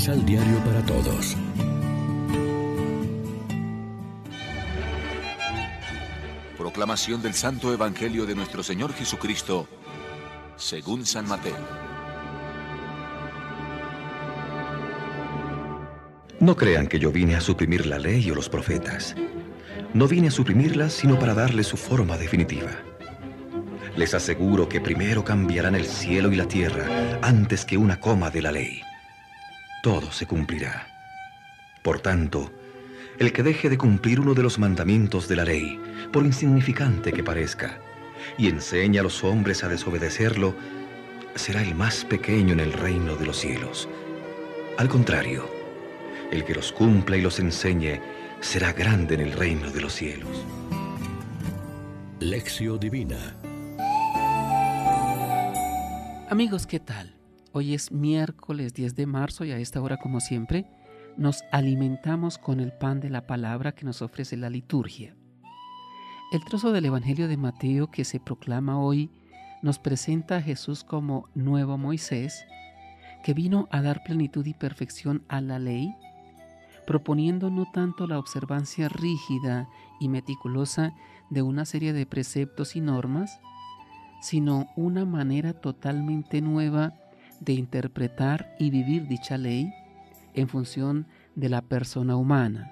Misal Diario para Todos. Proclamación del Santo Evangelio de nuestro Señor Jesucristo, según San Mateo. No crean que yo vine a suprimir la ley o los profetas. No vine a suprimirlas sino para darle su forma definitiva. Les aseguro que primero cambiarán el cielo y la tierra antes que una coma de la ley. Todo se cumplirá. Por tanto, el que deje de cumplir uno de los mandamientos de la ley, por insignificante que parezca, y enseña a los hombres a desobedecerlo, será el más pequeño en el reino de los cielos. Al contrario, el que los cumpla y los enseñe será grande en el reino de los cielos. Lección Divina Amigos, ¿qué tal? Hoy es miércoles 10 de marzo y a esta hora, como siempre, nos alimentamos con el pan de la palabra que nos ofrece la liturgia. El trozo del Evangelio de Mateo que se proclama hoy nos presenta a Jesús como nuevo Moisés, que vino a dar plenitud y perfección a la ley, proponiendo no tanto la observancia rígida y meticulosa de una serie de preceptos y normas, sino una manera totalmente nueva de interpretar y vivir dicha ley en función de la persona humana.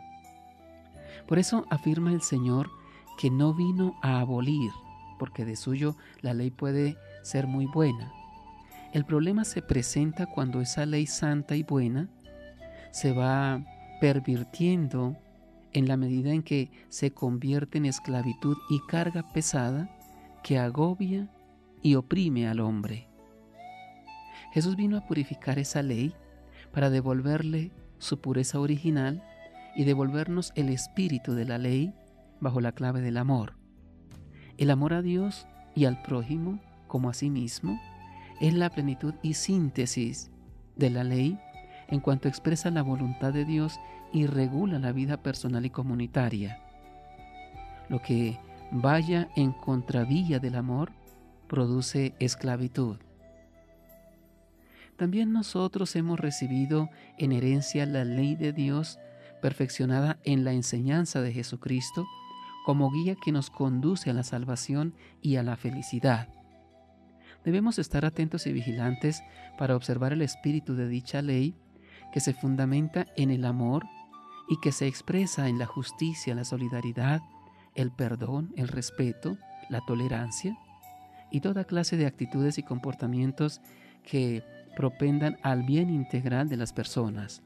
Por eso afirma el Señor que no vino a abolir, porque de suyo la ley puede ser muy buena. El problema se presenta cuando esa ley santa y buena se va pervirtiendo en la medida en que se convierte en esclavitud y carga pesada que agobia y oprime al hombre. Jesús vino a purificar esa ley para devolverle su pureza original y devolvernos el espíritu de la ley bajo la clave del amor. El amor a Dios y al prójimo como a sí mismo es la plenitud y síntesis de la ley en cuanto expresa la voluntad de Dios y regula la vida personal y comunitaria. Lo que vaya en contravía del amor produce esclavitud. También nosotros hemos recibido en herencia la ley de Dios perfeccionada en la enseñanza de Jesucristo como guía que nos conduce a la salvación y a la felicidad. Debemos estar atentos y vigilantes para observar el espíritu de dicha ley que se fundamenta en el amor y que se expresa en la justicia, la solidaridad, el perdón, el respeto, la tolerancia, y toda clase de actitudes y comportamientos que propendan al bien integral de las personas.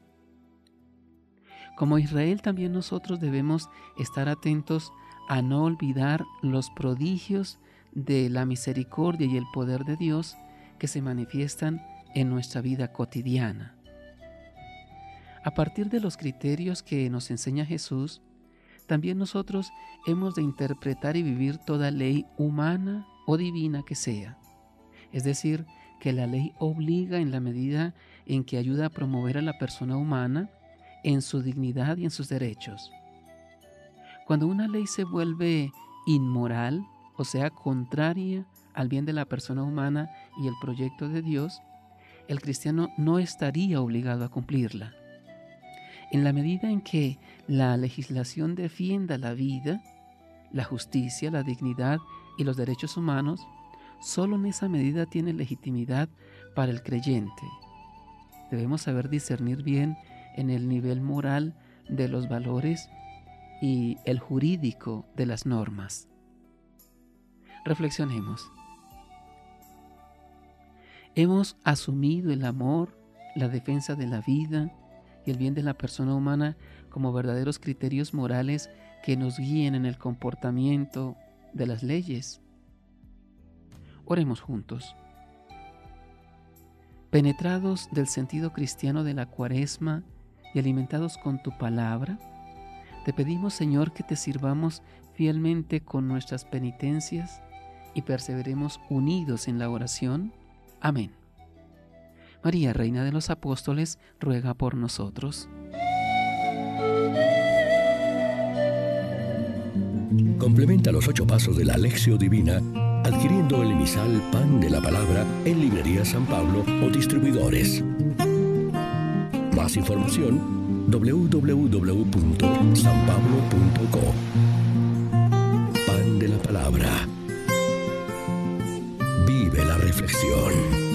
Como Israel también nosotros debemos estar atentos a no olvidar los prodigios de la misericordia y el poder de Dios que se manifiestan en nuestra vida cotidiana. A partir de los criterios que nos enseña Jesús, también nosotros hemos de interpretar y vivir toda ley humana o divina que sea. Es decir, que la ley obliga en la medida en que ayuda a promover a la persona humana en su dignidad y en sus derechos. Cuando una ley se vuelve inmoral, o sea, contraria al bien de la persona humana y el proyecto de Dios, el cristiano no estaría obligado a cumplirla. En la medida en que la legislación defienda la vida, la justicia, la dignidad y los derechos humanos, solo en esa medida tiene legitimidad para el creyente. Debemos saber discernir bien en el nivel moral de los valores y el jurídico de las normas. Reflexionemos. Hemos asumido el amor, la defensa de la vida y el bien de la persona humana como verdaderos criterios morales que nos guíen en el comportamiento de las leyes. Oremos juntos. Penetrados del sentido cristiano de la cuaresma y alimentados con tu palabra, te pedimos Señor que te sirvamos fielmente con nuestras penitencias y perseveremos unidos en la oración. Amén. María, Reina de los Apóstoles, ruega por nosotros. Complementa los ocho pasos de la Alexio Divina adquiriendo misal Pan de la Palabra en Librería San Pablo o distribuidores. Más información www.sanpablo.co. Pan de la Palabra. Vive la reflexión.